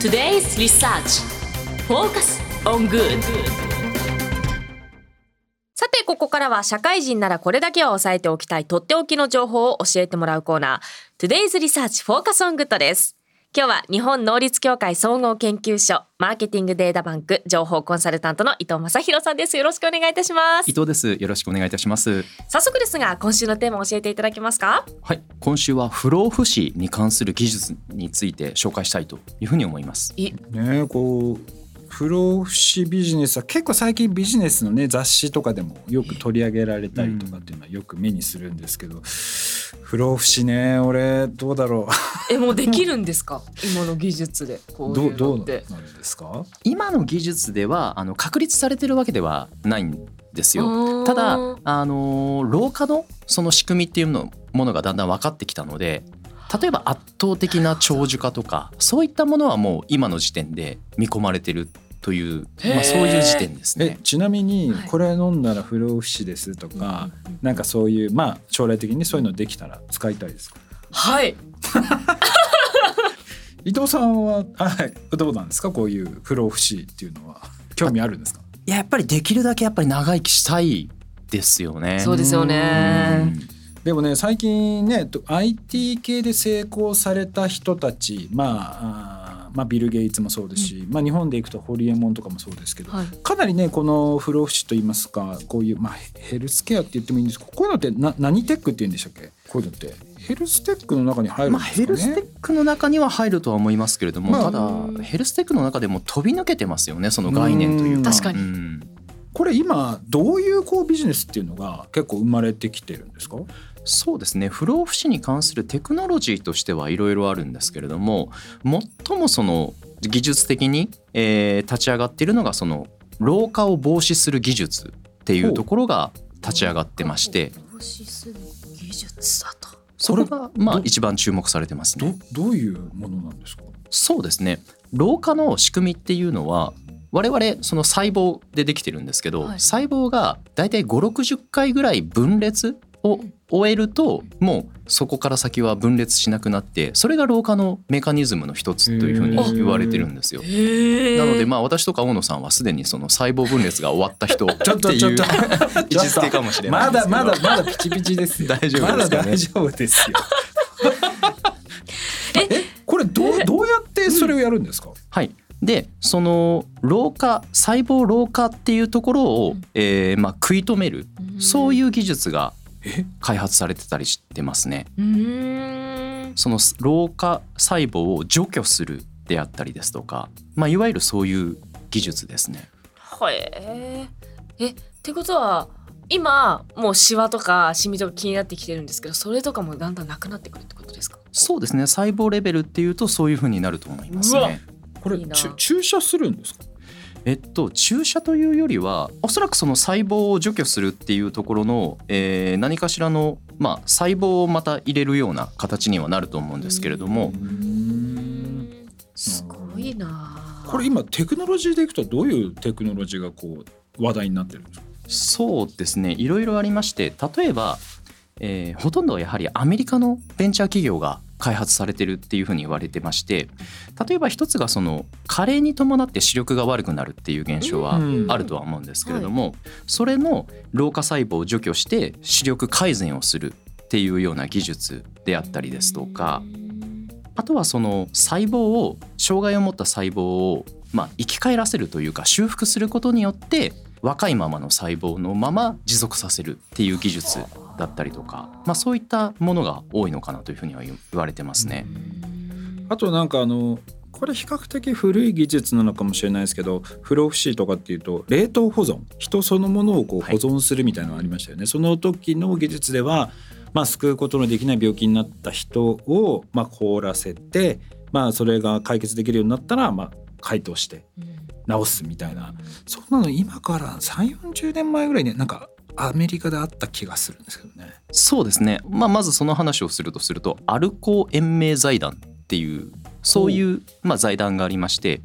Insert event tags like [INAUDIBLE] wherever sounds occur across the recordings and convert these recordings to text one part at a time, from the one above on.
Today's Research Focus on Good さてここからは社会人ならこれだけは押さえておきたいとっておきの情報を教えてもらうコーナー Today's Research Focus on Good です今日は日本能率協会総合研究所マーケティングデータバンク情報コンサルタントの伊藤正弘さんです。よろしくお願いいたします。伊藤です。よろしくお願いいたします。早速ですが今週のテーマを教えていただけますか？はい。今週は不老不死に関する技術について紹介したいというふうに思います。いねこう不老不死ビジネスは結構最近ビジネスのね雑誌とかでもよく取り上げられたりとかっていうのはよく目にするんですけど、不老不死ね俺どうだろえもうできるんですか？今の技術でこういううどうなんのってですか？今の技術ではあの確立されてるわけではないんですよ。ただあの老化のその仕組みっていうのものがだんだん分かってきたので例えば圧倒的な長寿化とかそういったものはもう今の時点で見込まれてるという、まあ、そういう時点ですね。えちなみにはい。これ飲んだら不老不死ですとか、なんかそういうまあ将来的にそういうのできたら使いたいですか？はい。[LAUGHS] 伊藤さんははい。どうなんですか？こういう不老不死っていうのは。興味あるんですか？いややっぱりできるだけやっぱり長生きしたいですよね。そうですよねでもね最近ねと IT 系で成功された人たちまあまあ、ビル・ゲイツもそうですし、まあ、日本でいくとホリエモンとかもそうですけど、はい。かなりねこの不老不死といいますかこういう、まあ、ヘルスケアって言ってもいいんですけどこういうのってな何テックって言うんでしたっけ？こういうのって。ヘルステックの中に入るんまあ、ですかね、ヘルステックの中には入るとは思いますけれども、まあただヘルステックの中でも飛び抜けてますよねその概念というか。確かに。うんこれ今どういうこうビジネスっていうのが結構生まれてきてるんですか？そうですね。不老不死に関するテクノロジーとしてはいろいろあるんですけれども最もその技術的に、えー立ち上がっているのがその老化を防止する技術っていうところが立ち上がってまして。防止する技術だと。そこがまあど一番注目されてますどね。どういうものなんですか？そうですね。老化の仕組みっていうのは我々その細胞でできてるんですけど、はい。細胞がだいたい560回ぐらい分裂を終えるともうそこから先は分裂しなくなってそれが老化のメカニズムの一つというふうに言われてるんですよ。へなのでまあ私とか大野さんはすでにその細胞分裂が終わった人って [LAUGHS] ちょっとちょいうっと。[LAUGHS] 位置づけかもしれない。まだんですけどまだまだピチピチですよ。大丈夫ですかね。まだ大丈夫ですよ。[LAUGHS] え？これどうどうやってそれをやるんですか、はい、でその老化細胞老化っていうところを、えーまあ、食い止めるそういう技術がえ？開発されてたりしてますね。その老化細胞を除去するであったりですとか、まあ、いわゆるそういう技術ですね。はええってことは今もうシワとかシミとか気になってきてるんですけどそれとかもだんだんなくなってくるってことですか？そうですね。細胞レベルっていうとそういう風になると思いますね。これ注射するんですか？えっと注射というよりはおそらくその細胞を除去するっていうところの、えー何かしらの、まあ、細胞をまた入れるような形にはなると思うんですけれども、すごいな。これ今テクノロジーでいくとどういうテクノロジーがこう話題になってるんですか？そうですね。いろいろありまして例えば、えーほとんどはやはりアメリカのベンチャー企業が開発されてるっていうふうに言われてまして例えば一つがその加齢に伴って視力が悪くなるっていう現象はうん。あるとは思うんですけれども、それの老化細胞を除去して視力改善をするっていうような技術であったりですとかあとはその細胞を障害を持った細胞をまあ生き返らせるというか修復することによって若いままの細胞のまま持続させるっていう技術だったりとか、まあ、そういったものが多いのかなというふうには言われてますね。あとなんかあのこれ比較的古い技術なのかもしれないですけど不老不死とかっていうと冷凍保存人そのものをこうはい。保存するみたいなのがありましたよね、その時の技術では、まあ、救うことのできない病気になった人を、まあ、凍らせて、まあ、それが解決できるようになったら、まあ、解凍して治すみたいな。そんなの今から3 4 0年前ぐらいになんかアメリカであった気がするんですけどね。そうですね、まあ、まずその話をするとするとアルコー延命財団っていうそういうまあ財団がありまして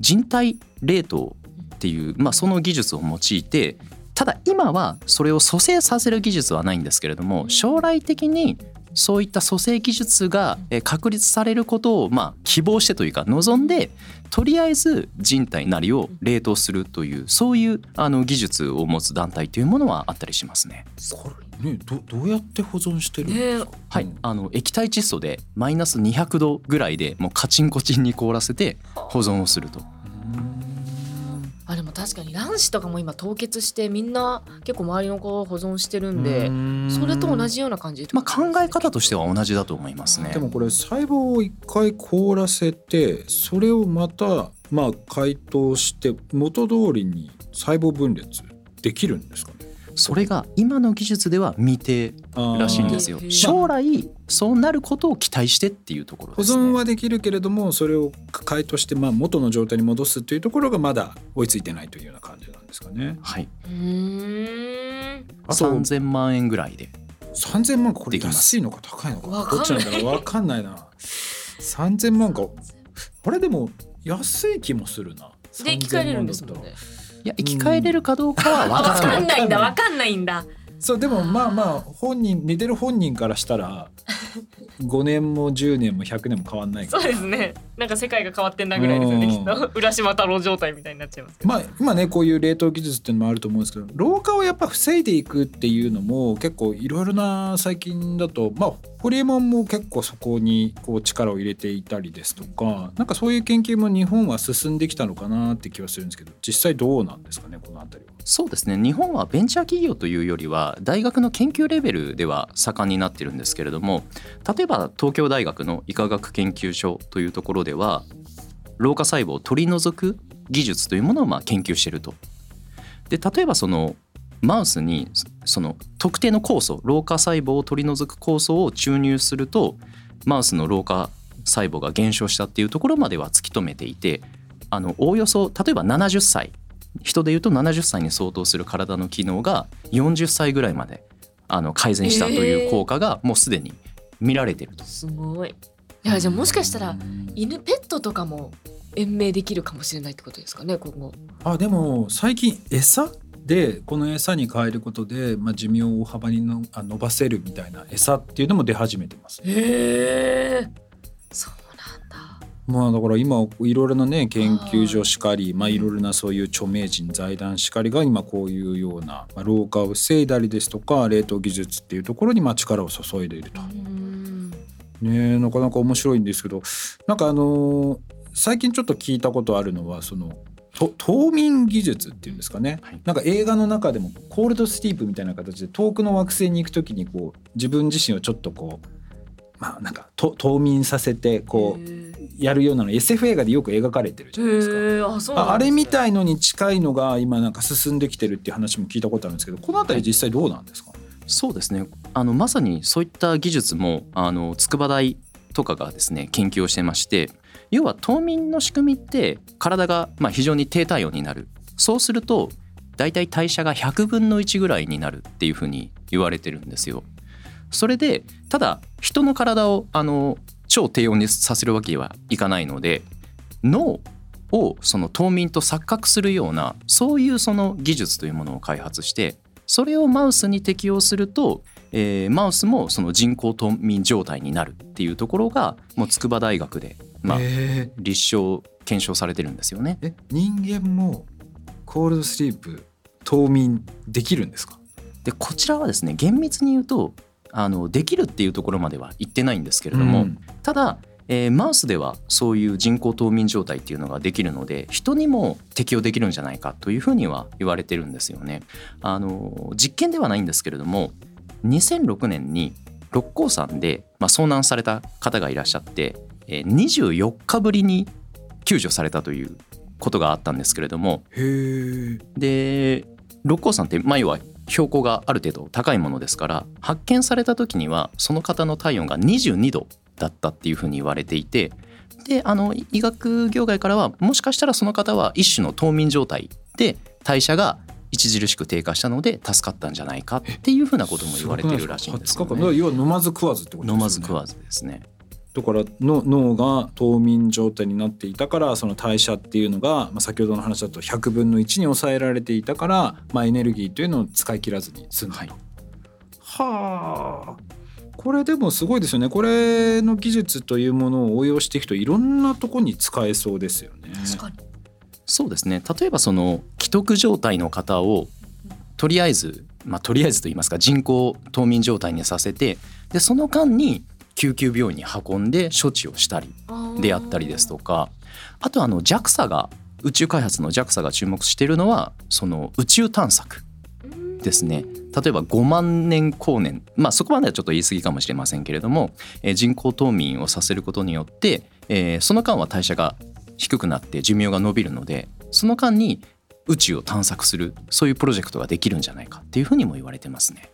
人体冷凍っていう、まあ、その技術を用いてただ今はそれを蘇生させる技術はないんですけれども将来的にそういった蘇生技術がえー確立されることをまあ希望してというか望んでとりあえず人体なりを冷凍するというそういうあの技術を持つ団体というものはあったりしますね。これねどどうやって保存してるんですか、はい、あの液体窒素でマイナス200度ぐらいでもうカチンコチンに凍らせて保存をすると。確かに卵子とかも今凍結してみんな結構周りの子を保存してるんでそれと同じような感じまあ、考え方としては同じだと思いますね。でもこれ細胞を一回凍らせてそれをまたまあ解凍して元通りに細胞分裂できるんですかね？それが今の技術では未定らしいんですよ。将来そうなることを期待してっていうところ保ですね。存はできるけれどもそれを解凍してまあ元の状態に戻すというところがまだ追いついてないというような感じなんですかね。はい、うーん。あと3000万円ぐらいで。3000万かこれ安いのか高いのか。わかんない。どっちなんだろう？わかんないな。3000万か。あれでも安い気もするな。で生き返れるんですもんねいや生き返れるかどうかはわわからない。かんないんだわかんないんだ。そうでもまあまあ本人寝てる本人からしたら [LAUGHS] 5年も10年も100年も変わんないかそうらですねなんか世界が変わってんなぐらいですよねうん。きっと。[LAUGHS] 浦島太郎状態みたいになっちゃいますけど。まあ今ねこういう冷凍技術っていうのもあると思うんですけど老化をやっぱ防いでいくっていうのも結構いろいろな最近だとまあホリエモンも結構そこにこう力を入れていたりですとかなんかそういう研究も日本は進んできたのかなって気はするんですけど実際どうなんですかねこの辺りは。そうですね。日本はベンチャー企業というよりは大学の研究レベルでは盛んになってるんですけれども例えば東京大学の医科学研究所というところでは老化細胞を取り除く技術というものをまあ研究していると。で例えばそのマウスにその特定の酵素老化細胞を取り除く酵素を注入するとマウスの老化細胞が減少したっていうところまでは突き止めていてあのおおよそ例えば70歳人でいうと70歳に相当する体の機能が40歳ぐらいまであの改善したという効果がもうすでに見られていると。すごいいやじゃあもしかしたら犬ペットとかも延命できるかもしれないってことですかね今後。あでも最近餌でこの餌に変えることで、まあ、寿命を大幅にのあ伸ばせるみたいな餌っていうのも出始めてます。へえ。そうなんだ。まあだから今いろいろなね研究所しかりまあいろいろなそういう著名人財団しかりが今こういうような、まあ、老化を防いだりですとか冷凍技術っていうところにまあ力を注いでいると。うんねえなかなか面白いんですけどなんかあのー最近ちょっと聞いたことあるのはそのと冬眠技術っていうんですかね、はい。なんか映画の中でもコールドスリープみたいな形で遠くの惑星に行く時にこう自分自身をちょっとこうまあなんかと冬眠させてこへうやるようなの SF 映画でよく描かれてるじゃないですか。えあそうなんああれみたいいのに近いのが今なんか進んできてるっていう話も聞いたことあるんですけどこの辺り実際どうなんですか、そうですねあのまさにそういった技術もあの筑波大とかがですね研究をしてまして要は冬眠の仕組みって体がまあ非常に低体温になるそうすると大体代謝が100分の1ぐらいになるっていうふうに言われてるんですよ。それでただ人の体をあの超低温にさせるわけにはいかないので脳をその冬眠と錯覚するようなそういうその技術というものを開発してそれをマウスに適用すると、えーマウスもその人工冬眠状態になるっていうところがもう筑波大学で、まあ、え立証検証されてるんですよね。え人間もコールドスリープ冬眠できるんですか？でこちらはですね厳密に言うとあのできるっていうところまでは言ってないんですけれども、うん。ただ、えーマウスではそういう人工冬眠状態っていうのができるので人にも適用できるんじゃないかというふうには言われてるんですよね。あの実験ではないんですけれども2006年に六甲山で、まあ、遭難された方がいらっしゃって、えー24日ぶりに救助されたということがあったんですけれどもで六甲山って、まあ、要は標高がある程度高いものですから発見された時にはその方の体温が22度だったっていうふうに言われていてであの医学業界からはもしかしたらその方は一種の冬眠状態で代謝が著しく低下したので助かったんじゃないかっていうふうなことも言われてるらしいんですよ、20日間だからね。要は飲まず食わずってことですよね飲まず食わずですね。だからの脳が冬眠状態になっていたからその代謝っていうのが、まあ、先ほどの話だと100分の1に抑えられていたから、まあ、エネルギーというのを使い切らずに済んだと。はあこれでもすごいですよね。これの技術というものを応用していくといろんなとこに使えそうですよね。確かに。そうですね。例えばその既得状態の方をとりあえずまあとりあえずと言いますか人工冬眠状態にさせてでその間に救急病院に運んで処置をしたりであったりですとかあとあの JAXA が宇宙開発の JAXA が注目しているのはその宇宙探索ですね例えば5万年後年まあそこまではちょっと言い過ぎかもしれませんけれども、えー人工冬眠をさせることによって、えーその間は代謝が低くなって寿命が延びるのでその間に宇宙を探索するそういうプロジェクトができるんじゃないかっていうふうにも言われてますね。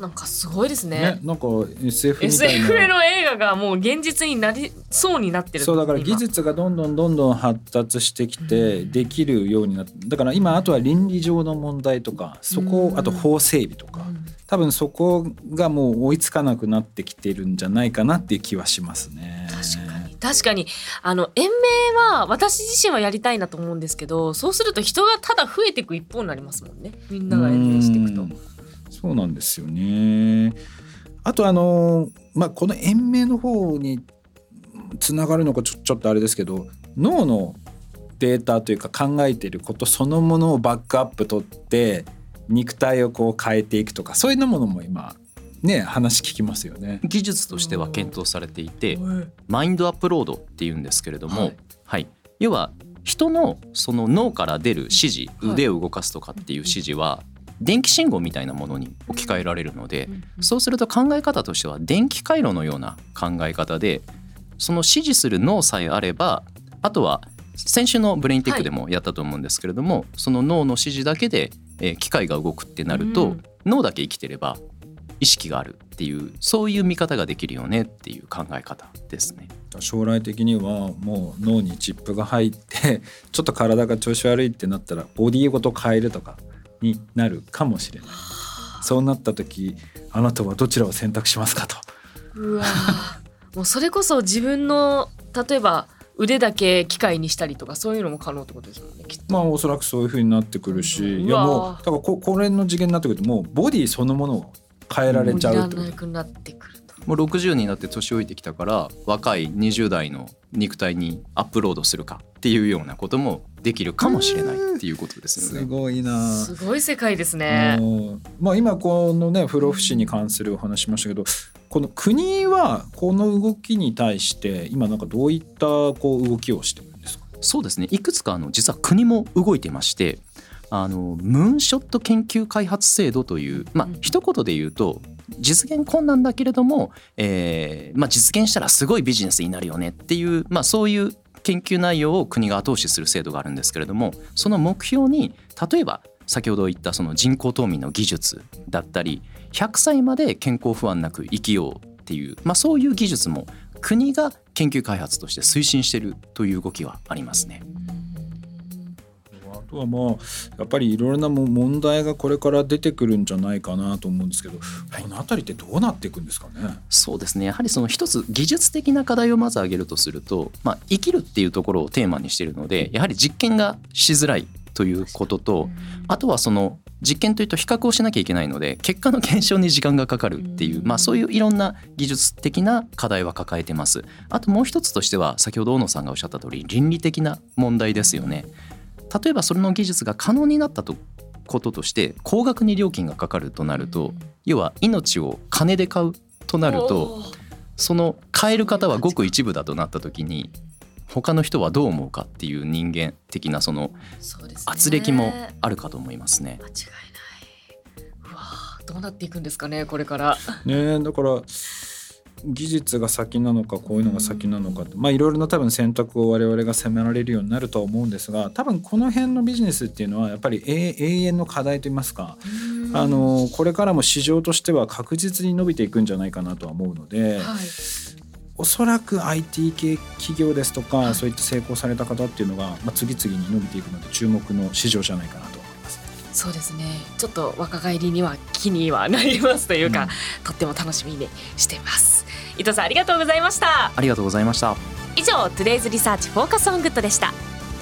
なんかすごいですね。ね、なんか SF みたい SF な。の映画がもう現実になりそうになってる。そうだから技今術がどんどんどんどん発達してきてできるようになってだから今あとは倫理上の問題とかそこうん。あと法整備とかうん。多分そこがもう追いつかなくなってきてるんじゃないかなっていう気はしますね。確かに。確かに。あの延命は私自身はやりたいなと思うんですけどそうすると人がただ増えていく一方になりますもんね。みんなが延命していくと。うんそうなんですよね。あとあのまあこの延命の方につながるのかちょちょっとあれですけど脳のデータというか考えていることそのものをバックアップ取って肉体をこう変えていくとかそういうのものも今ね話聞きますよね。技術としては検討されていてはいマインドアップロードっていうんですけれども、ははいい要は人のその脳から出る指示はい腕を動かすとかっていう指示は電気信号みたいなものに置き換えられるのでそうすると考え方としては電気回路のような考え方でその指示する脳さえあればあとは先週のブレインテックでもやったと思うんですけれども、その脳の指示だけで、えー機械が動くってなると、うん脳だけ生きてれば意識があるっていうそういう見方ができるよねっていう考え方ですね。将来的にはもう脳にチップが入って [LAUGHS] ちょっと体が調子悪いってなったらボディごと変えるとかになるかもしれない。そうなった時あなたはどちらを選択しますかと。うわー。もうそれこそ自分の例えば腕だけ機械にしたりとかそういうのも可能ってことですもんねきっと。まあおそらくそういう風になってくるしうん。いやもうだからここれの次元になってくるともうボディそのものを変えられちゃうもういってことらなくなってくると。もう60になって年老いてきたから若い20代の肉体にアップロードするかっていうようなこともできるかもしれないっていうことですよね。すごいな。すごい世界ですね。うん。まあ、今このね不老不死に関するお話しましたけどこの国はこの動きに対して今なんかどういったこう動きをしてるんですか？そうですね。いくつかあの実は国も動いてましてあのムーンショット研究開発制度というまあうん。一言で言うと実現困難だけれども、えーまあ、実現したらすごいビジネスになるよねっていう、まあ、そういう研究内容を国が後押しする制度があるんですけれどもその目標に例えば先ほど言ったその人工冬眠の技術だったり100歳まで健康不安なく生きようっていう、まあ、そういう技術も国が研究開発として推進しているという動きはありますね。あとはまあやっぱりいろいろなも問題がこれから出てくるんじゃないかなと思うんですけど、この辺りってどうなっていくんですかね？そうですねやはりその一つ技術的な課題をまず挙げるとすると、まあ、生きるっていうところをテーマにしているのでやはり実験がしづらいということとあとはその実験というと比較をしなきゃいけないので結果の検証に時間がかかるっていう、まあ、そういういろんな技術的な課題は抱えてます。あともう一つとしては先ほど大野さんがおっしゃった通り倫理的な問題ですよね。例えばそれの技術が可能になったとこととして高額に料金がかかるとなると要は命を金で買うとなるとその買える方はごく一部だとなった時に他の人はどう思うかっていう人間的なその圧力もあるかと思いますね。間違いない。うわーどうなっていくんですかねこれから。ねだから技術が先なのかこういうのが先なのかまあいろいろな多分選択を我々が迫られるようになるとは思うんですが多分この辺のビジネスっていうのはやっぱり永永遠の課題といいますかあのこれからも市場としては確実に伸びていくんじゃないかなとは思うので、はい。おそらく IT 系企業ですとか、そういった成功された方っていうのが、まあ、次々に伸びていくので注目の市場じゃないかなと。そうですね。ちょっと若返りには気にはなりますというか、とっても楽しみにしています。伊藤さんありがとうございました。ありがとうございました。以上 Today's Research Focus on Good でした。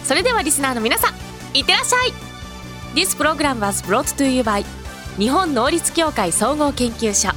それではリスナーの皆さんいってらっしゃい。This program was brought to you by 日本能率協会総合研究所